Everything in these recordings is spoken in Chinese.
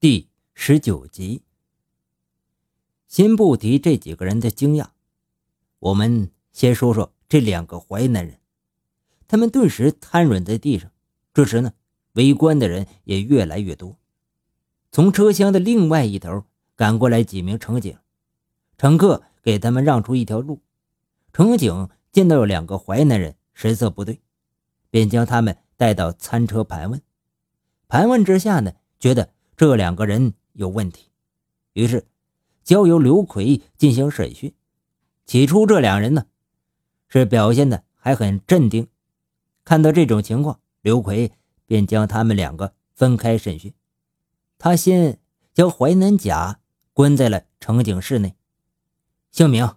第十九集。先不提这几个人的惊讶，我们先说说这两个淮南人。他们顿时瘫软在地上。这时呢，围观的人也越来越多。从车厢的另外一头赶过来几名乘警，乘客给他们让出一条路。乘警见到有两个淮南人神色不对，便将他们带到餐车盘问。盘问之下呢，觉得这两个人有问题，于是交由刘奎进行审讯。起初这两人呢，是表现的还很镇定。看到这种情况，刘奎便将他们两个分开审讯。他先将淮南甲关在了乘警室内。姓名：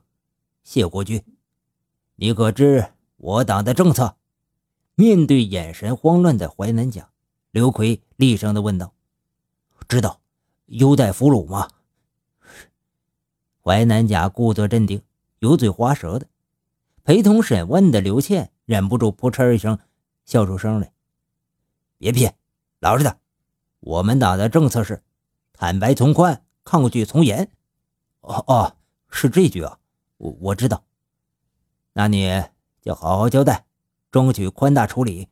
谢国军。你可知我党的政策？面对眼神慌乱的淮南甲，刘奎厉声的问道：“知道，优待俘虏吗？”淮南甲故作镇定，油嘴滑舌的。陪同审问的刘倩忍不住扑哧一声笑出声来：“别骗，老实点。我们党的政策是坦白从宽，抗拒从严。”“哦哦，是这句啊，我我知道。”那你就好好交代，争取宽大处理。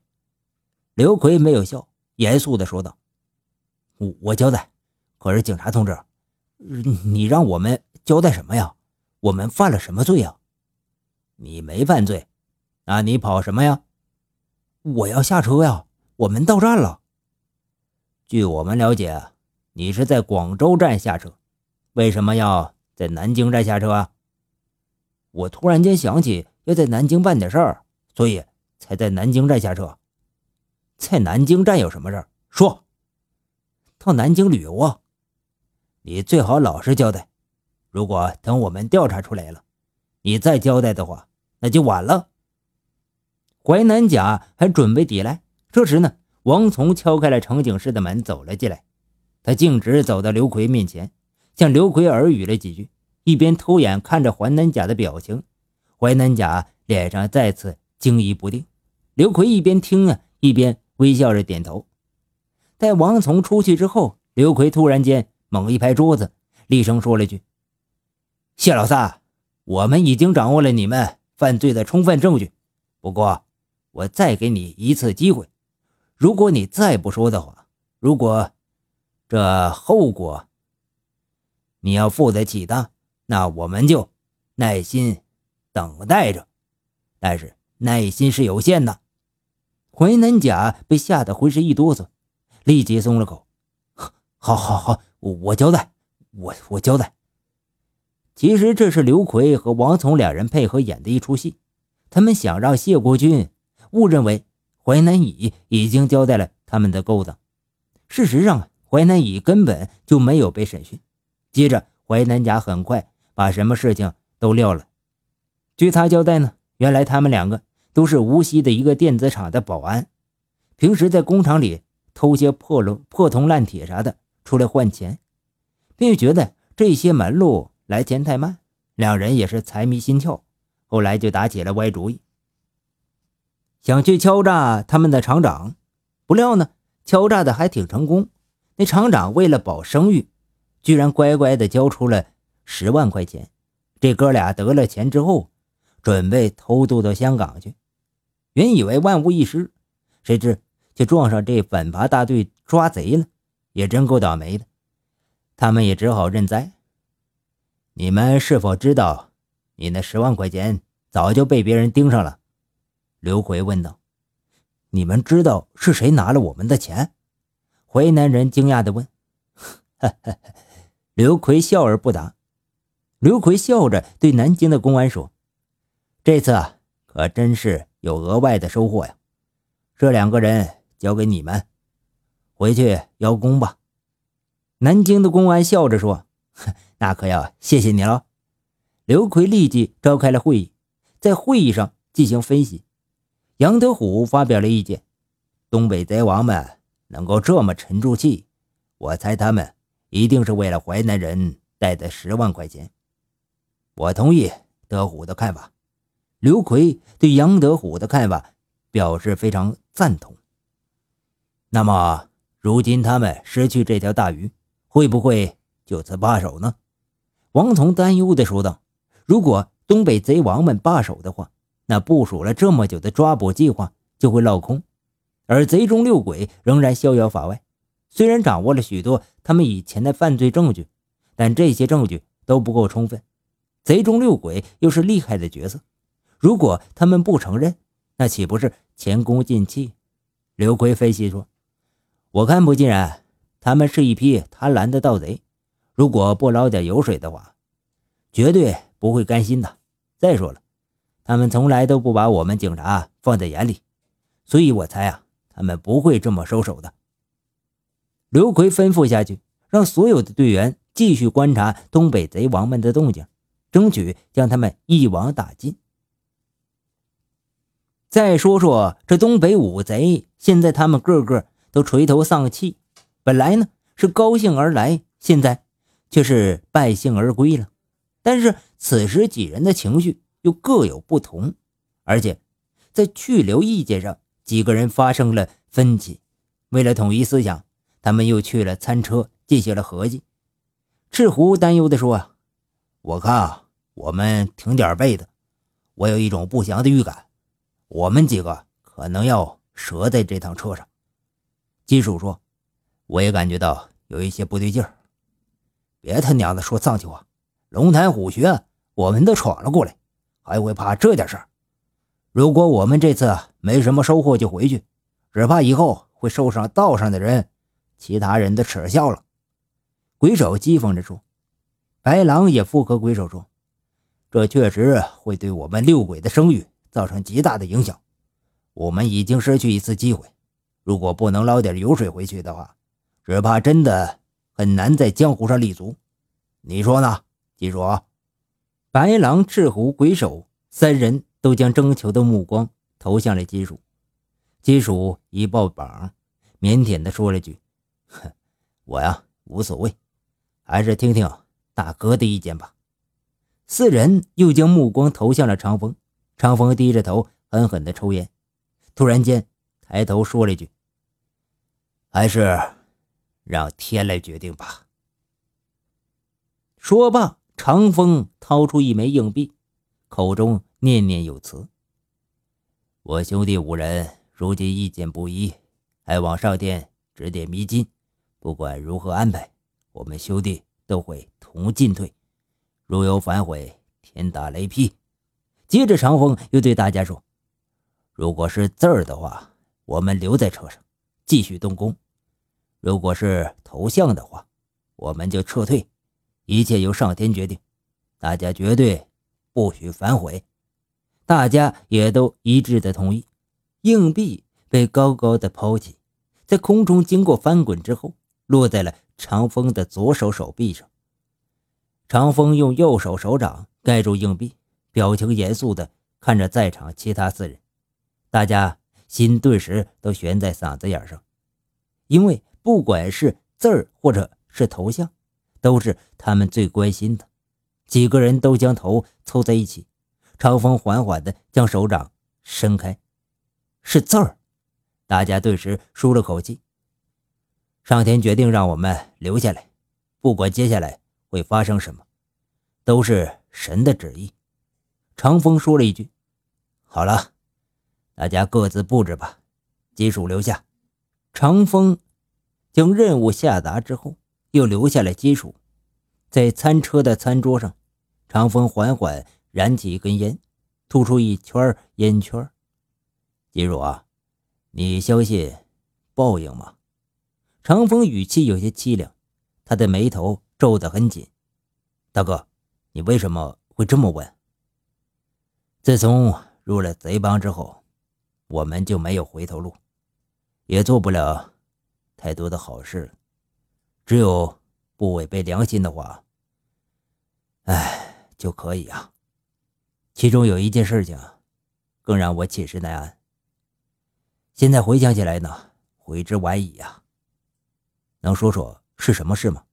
刘奎没有笑，严肃地说道：“我我交代。可是警察同志，你让我们交代什么呀？我们犯了什么罪呀？你没犯罪，那你跑什么呀？我要下车呀！我们到站了。据我们了解，你是在广州站下车，为什么要在南京站下车啊？我突然间想起。”要在南京办点事儿，所以才在南京站下车。在南京站有什么事儿？说。到南京旅游啊！你最好老实交代。如果等我们调查出来了，你再交代的话，那就晚了。淮南甲还准备抵赖，这时呢，王从敲开了乘警室的门，走了进来。他径直走到刘奎面前，向刘奎耳语了几句，一边偷眼看着淮南甲的表情。淮南甲脸上再次惊疑不定，刘奎一边听啊，一边微笑着点头。待王从出去之后，刘奎突然间猛一拍桌子，厉声说了句：“谢老三，我们已经掌握了你们犯罪的充分证据。不过，我再给你一次机会，如果你再不说的话，如果这后果你要负得起的，那我们就耐心。”等待着，但是耐心是有限的。淮南甲被吓得浑身一哆嗦，立即松了口。好，好，好，我我交代，我我交代。其实这是刘奎和王从两人配合演的一出戏，他们想让谢国军误认为淮南乙已经交代了他们的勾当。事实上，淮南乙根本就没有被审讯。接着，淮南甲很快把什么事情都撂了。据他交代呢，原来他们两个都是无锡的一个电子厂的保安，平时在工厂里偷些破龙破铜烂铁啥的出来换钱，并觉得这些门路来钱太慢，两人也是财迷心窍，后来就打起了歪主意，想去敲诈他们的厂长。不料呢，敲诈的还挺成功，那厂长为了保声誉，居然乖乖的交出了十万块钱。这哥俩得了钱之后。准备偷渡到香港去，原以为万无一失，谁知却撞上这反扒大队抓贼了，也真够倒霉的。他们也只好认栽。你们是否知道，你那十万块钱早就被别人盯上了？刘奎问道。你们知道是谁拿了我们的钱？淮南人惊讶地问。刘奎笑而不答。刘奎笑着对南京的公安说。这次可真是有额外的收获呀！这两个人交给你们，回去邀功吧。南京的公安笑着说：“ 那可要谢谢你了。”刘奎立即召开了会议，在会议上进行分析。杨德虎发表了意见：“东北贼王们能够这么沉住气，我猜他们一定是为了淮南人带的十万块钱。”我同意德虎的看法。刘奎对杨德虎的看法表示非常赞同。那么，如今他们失去这条大鱼，会不会就此罢手呢？王从担忧地说道：“如果东北贼王们罢手的话，那部署了这么久的抓捕计划就会落空，而贼中六鬼仍然逍遥法外。虽然掌握了许多他们以前的犯罪证据，但这些证据都不够充分。贼中六鬼又是厉害的角色，如果他们不承认，那岂不是前功尽弃？”刘奎分析说：“我看不尽然，他们是一批贪婪的盗贼。”如果不捞点油水的话，绝对不会甘心的。再说了，他们从来都不把我们警察放在眼里，所以我猜啊，他们不会这么收手的。刘奎吩咐下去，让所有的队员继续观察东北贼王们的动静，争取将他们一网打尽。再说说这东北五贼，现在他们个个都垂头丧气，本来呢是高兴而来，现在。却是败兴而归了，但是此时几人的情绪又各有不同，而且在去留意见上，几个人发生了分歧。为了统一思想，他们又去了餐车进行了合计。赤狐担忧地说：“啊，我看啊，我们挺点背的。我有一种不祥的预感，我们几个可能要折在这趟车上。”金属说：“我也感觉到有一些不对劲儿。”别他娘的说脏气话！龙潭虎穴，我们都闯了过来，还会怕这点事儿？如果我们这次没什么收获就回去，只怕以后会受上道上的人、其他人的耻笑了。鬼手讥讽着说。白狼也附和鬼手说：“这确实会对我们六鬼的声誉造成极大的影响。我们已经失去一次机会，如果不能捞点油水回去的话，只怕真的……”很难在江湖上立足，你说呢？记住啊，白狼、赤狐、鬼手三人都将征求的目光投向了金属。金属一抱膀，腼腆地说了句：“哼，我呀无所谓，还是听听大哥的意见吧。”四人又将目光投向了长风。长风低着头，狠狠地抽烟，突然间抬头说了一句：“还是……”让天来决定吧。说罢，长风掏出一枚硬币，口中念念有词：“我兄弟五人如今意见不一，还望上天指点迷津。不管如何安排，我们兄弟都会同进退。如有反悔，天打雷劈。”接着，长风又对大家说：“如果是字儿的话，我们留在车上，继续动工。”如果是投降的话，我们就撤退，一切由上天决定，大家绝对不许反悔。大家也都一致的同意。硬币被高高的抛起，在空中经过翻滚之后，落在了长风的左手手臂上。长风用右手手掌盖住硬币，表情严肃的看着在场其他四人，大家心顿时都悬在嗓子眼上，因为。不管是字儿或者是头像，都是他们最关心的。几个人都将头凑在一起，长风缓缓地将手掌伸开，是字儿。大家顿时舒了口气。上天决定让我们留下来，不管接下来会发生什么，都是神的旨意。长风说了一句：“好了，大家各自布置吧。”金属留下，长风。将任务下达之后，又留下了金属。在餐车的餐桌上，长风缓缓燃起一根烟，吐出一圈烟圈。金属啊，你相信报应吗？长风语气有些凄凉，他的眉头皱得很紧。大哥，你为什么会这么问？自从入了贼帮之后，我们就没有回头路，也做不了。太多的好事，只有不违背良心的话，哎，就可以啊。其中有一件事情，更让我寝食难安。现在回想起来呢，悔之晚矣呀。能说说是什么事吗？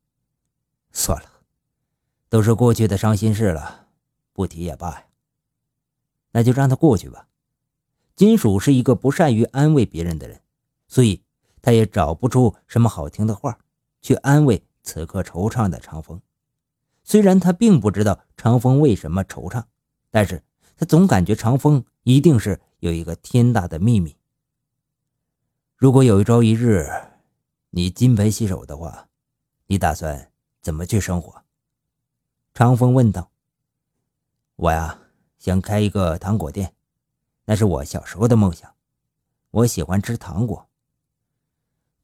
算了，都是过去的伤心事了，不提也罢呀。那就让它过去吧。金属是一个不善于安慰别人的人，所以。他也找不出什么好听的话去安慰此刻惆怅的长风。虽然他并不知道长风为什么惆怅，但是他总感觉长风一定是有一个天大的秘密。如果有一朝一日，你金盆洗手的话，你打算怎么去生活？长风问道。我呀，想开一个糖果店，那是我小时候的梦想。我喜欢吃糖果，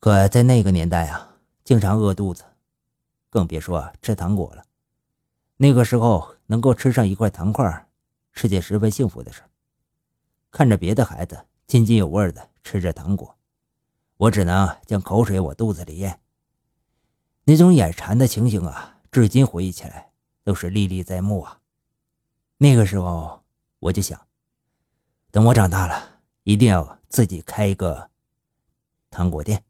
可在那个年代啊，经常饿肚子，更别说吃糖果了。那个时候能够吃上一块糖块，是件十分幸福的事。看着别的孩子津津有味的吃着糖果，我只能将口水往肚子里咽。那种眼馋的情形啊，至今回忆起来都是历历在目啊。那个时候我就想，等我长大了，一定要自己开一个糖果店，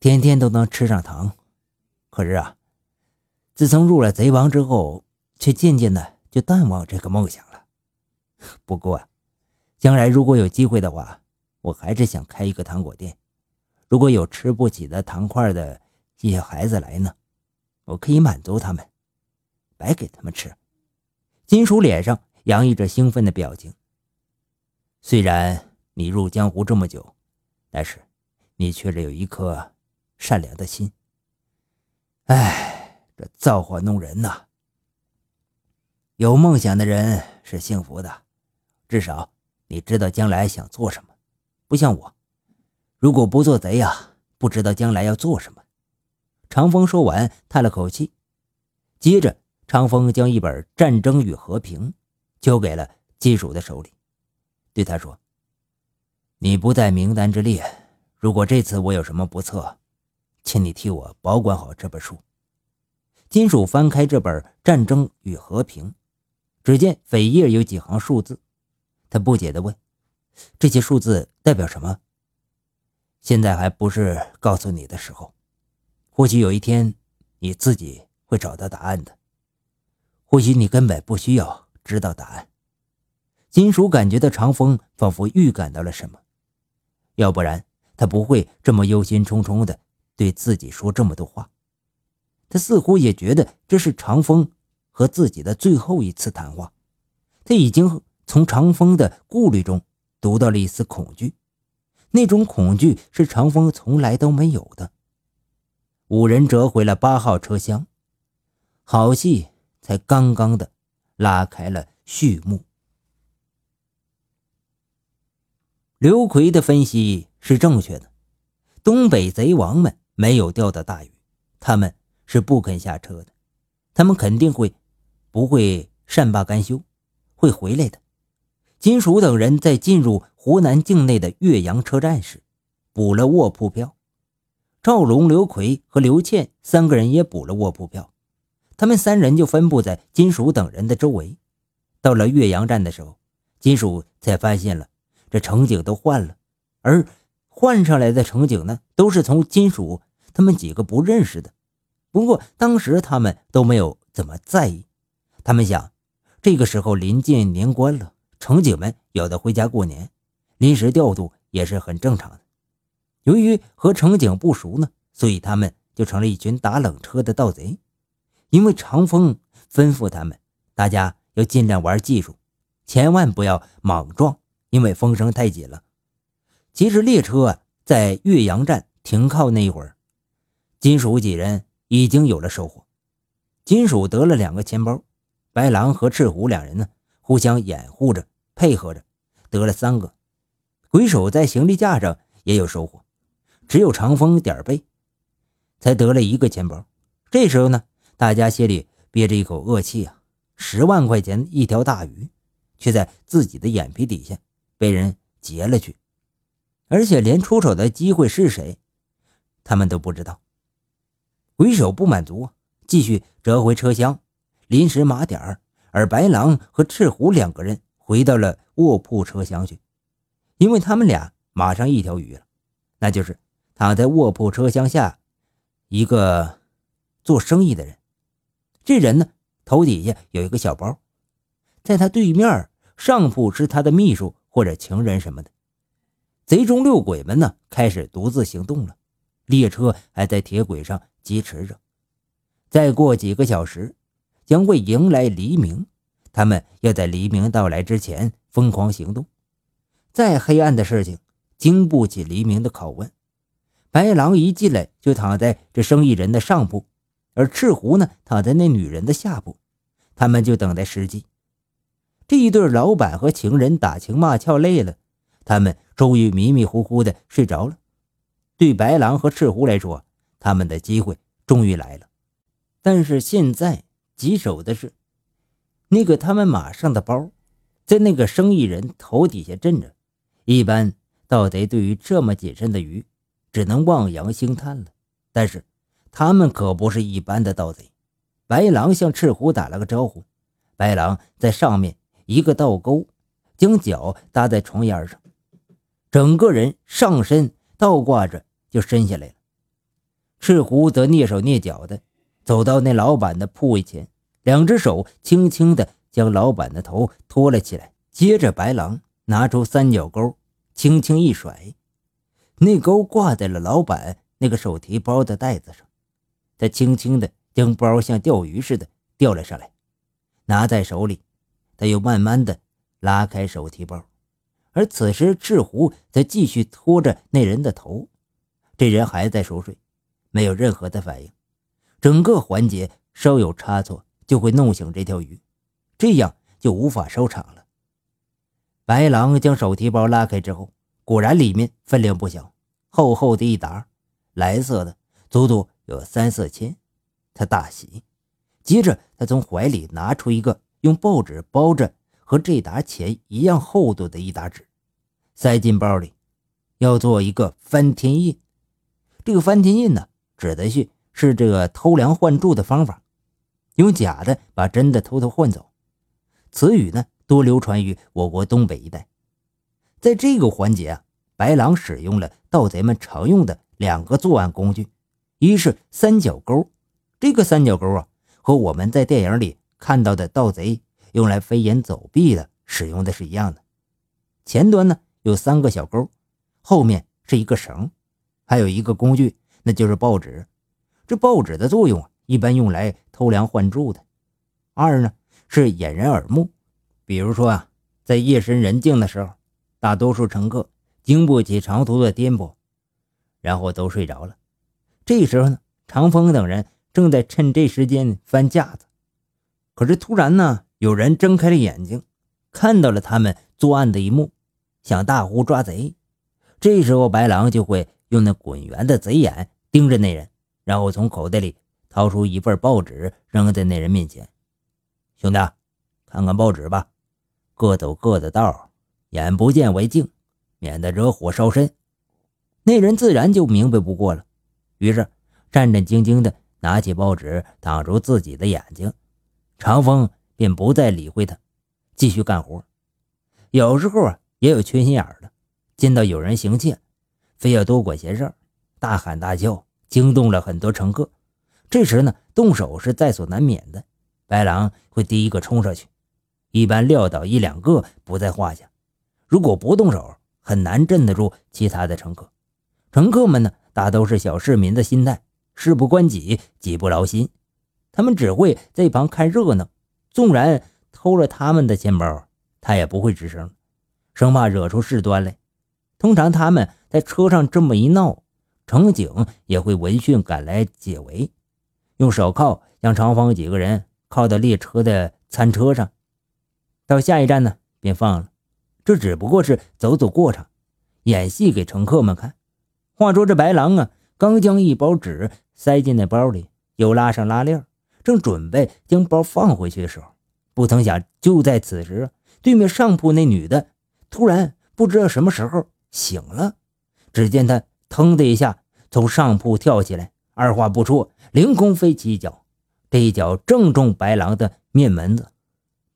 天天都能吃上糖。可是啊。自从入了贼王之后，却渐渐的就淡忘这个梦想了。不过，将来如果有机会的话，我还是想开一个糖果店。如果有吃不起的糖块的一些孩子来呢，我可以满足他们，白给他们吃。金属脸上洋溢着兴奋的表情。虽然你入江湖这么久，但是你却是有一颗善良的心。唉。这造化弄人呐！有梦想的人是幸福的，至少你知道将来想做什么，不像我，如果不做贼呀，不知道将来要做什么。长风说完，叹了口气，接着长风将一本《战争与和平》交给了金属的手里，对他说：“你不在名单之列，如果这次我有什么不测，请你替我保管好这本书。”金属翻开这本《战争与和平》，只见扉页有几行数字，他不解地问：“这些数字代表什么？”现在还不是告诉你的时候，或许有一天你自己会找到答案的。或许你根本不需要知道答案。金属感觉到长风仿佛预感到了什么，要不然他不会这么忧心忡忡地对自己说这么多话。他似乎也觉得这是长风和自己的最后一次谈话，他已经从长风的顾虑中读到了一丝恐惧，那种恐惧是长风从来都没有的。五人折回了八号车厢，好戏才刚刚的拉开了序幕。刘奎的分析是正确的，东北贼王们没有钓到大鱼，他们。是不肯下车的，他们肯定会不会善罢甘休，会回来的。金属等人在进入湖南境内的岳阳车站时，补了卧铺票。赵龙、刘奎和刘倩三个人也补了卧铺票，他们三人就分布在金属等人的周围。到了岳阳站的时候，金属才发现了这乘警都换了，而换上来的乘警呢，都是从金属他们几个不认识的。不过当时他们都没有怎么在意，他们想，这个时候临近年关了，乘警们有的回家过年，临时调度也是很正常的。由于和乘警不熟呢，所以他们就成了一群打冷车的盗贼。因为长风吩咐他们，大家要尽量玩技术，千万不要莽撞，因为风声太紧了。其实列车在岳阳站停靠那一会儿，金属几人。已经有了收获，金属得了两个钱包，白狼和赤虎两人呢，互相掩护着，配合着，得了三个。鬼手在行李架上也有收获，只有长风点背，才得了一个钱包。这时候呢，大家心里憋着一口恶气啊！十万块钱一条大鱼，却在自己的眼皮底下被人劫了去，而且连出手的机会是谁，他们都不知道。鬼手不满足，继续折回车厢，临时码点儿。而白狼和赤狐两个人回到了卧铺车厢去，因为他们俩马上一条鱼了，那就是躺在卧铺车厢下一个做生意的人。这人呢，头底下有一个小包，在他对面上铺是他的秘书或者情人什么的。贼中六鬼们呢，开始独自行动了。列车还在铁轨上疾驰着，再过几个小时，将会迎来黎明。他们要在黎明到来之前疯狂行动。再黑暗的事情，经不起黎明的拷问。白狼一进来就躺在这生意人的上铺，而赤狐呢，躺在那女人的下铺。他们就等待时机。这一对老板和情人打情骂俏累了，他们终于迷迷糊糊的睡着了。对白狼和赤狐来说，他们的机会终于来了。但是现在棘手的是，那个他们马上的包，在那个生意人头底下镇着。一般盗贼对于这么谨慎的鱼，只能望洋兴叹了。但是他们可不是一般的盗贼。白狼向赤狐打了个招呼，白狼在上面。一个倒钩，将脚搭在床沿上，整个人上身倒挂着就伸下来了。赤狐则蹑手蹑脚的走到那老板的铺位前，两只手轻轻的将老板的头托了起来。接着，白狼拿出三角钩，轻轻一甩，那钩挂在了老板那个手提包的袋子上。他轻轻的将包像钓鱼似的钓了上来，拿在手里。他又慢慢的拉开手提包，而此时赤狐则继续拖着那人的头，这人还在熟睡，没有任何的反应。整个环节稍有差错就会弄醒这条鱼，这样就无法收场了。白狼将手提包拉开之后，果然里面分量不小，厚厚的一沓，蓝色的，足足有三四千。他大喜，接着他从怀里拿出一个。用报纸包着和这沓钱一样厚度的一沓纸，塞进包里，要做一个翻天印。这个翻天印呢，指的是是这个偷梁换柱的方法，用假的把真的偷偷换走。此语呢，多流传于我国东北一带。在这个环节啊，白狼使用了盗贼们常用的两个作案工具，一是三角钩。这个三角钩啊，和我们在电影里。看到的盗贼用来飞檐走壁的使用的是一样的，前端呢有三个小钩，后面是一个绳，还有一个工具，那就是报纸。这报纸的作用啊，一般用来偷梁换柱的。二呢是掩人耳目，比如说啊，在夜深人静的时候，大多数乘客经不起长途的颠簸，然后都睡着了。这时候呢，长风等人正在趁这时间翻架子。可是突然呢，有人睁开了眼睛，看到了他们作案的一幕，想大呼抓贼。这时候白狼就会用那滚圆的贼眼盯着那人，然后从口袋里掏出一份报纸扔在那人面前：“兄弟，看看报纸吧，各走各的道，眼不见为净，免得惹火烧身。”那人自然就明白不过了，于是战战兢兢地拿起报纸挡住自己的眼睛。长风便不再理会他，继续干活。有时候啊，也有缺心眼的，见到有人行窃，非要多管闲事，大喊大叫，惊动了很多乘客。这时呢，动手是在所难免的。白狼会第一个冲上去，一般撂倒一两个不在话下。如果不动手，很难镇得住其他的乘客。乘客们呢，大都是小市民的心态，事不关己，己不劳心。他们只会在一旁看热闹，纵然偷了他们的钱包，他也不会吱声，生怕惹出事端来。通常他们在车上这么一闹，乘警也会闻讯赶来解围，用手铐将长方几个人铐到列车的餐车上，到下一站呢便放了。这只不过是走走过场，演戏给乘客们看。话说这白狼啊，刚将一包纸塞进那包里，又拉上拉链。正准备将包放回去的时候，不曾想，就在此时，对面上铺那女的突然不知道什么时候醒了。只见她腾的一下从上铺跳起来，二话不说，凌空飞起一脚，这一脚正中白狼的面门子。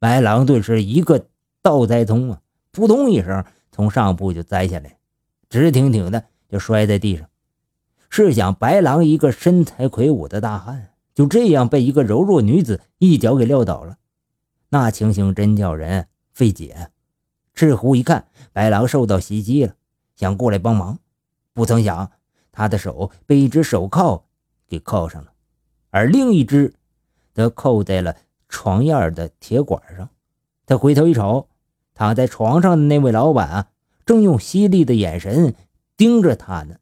白狼顿时一个倒栽葱啊，扑通一声从上铺就栽下来，直挺挺的就摔在地上。试想，白狼一个身材魁梧的大汉。就这样被一个柔弱女子一脚给撂倒了，那情形真叫人费解。赤狐一看白狼受到袭击了，想过来帮忙，不曾想他的手被一只手铐给铐上了。而另一只则扣在了床沿的铁管上。他回头一瞅，躺在床上的那位老板啊，正用犀利的眼神盯着他呢。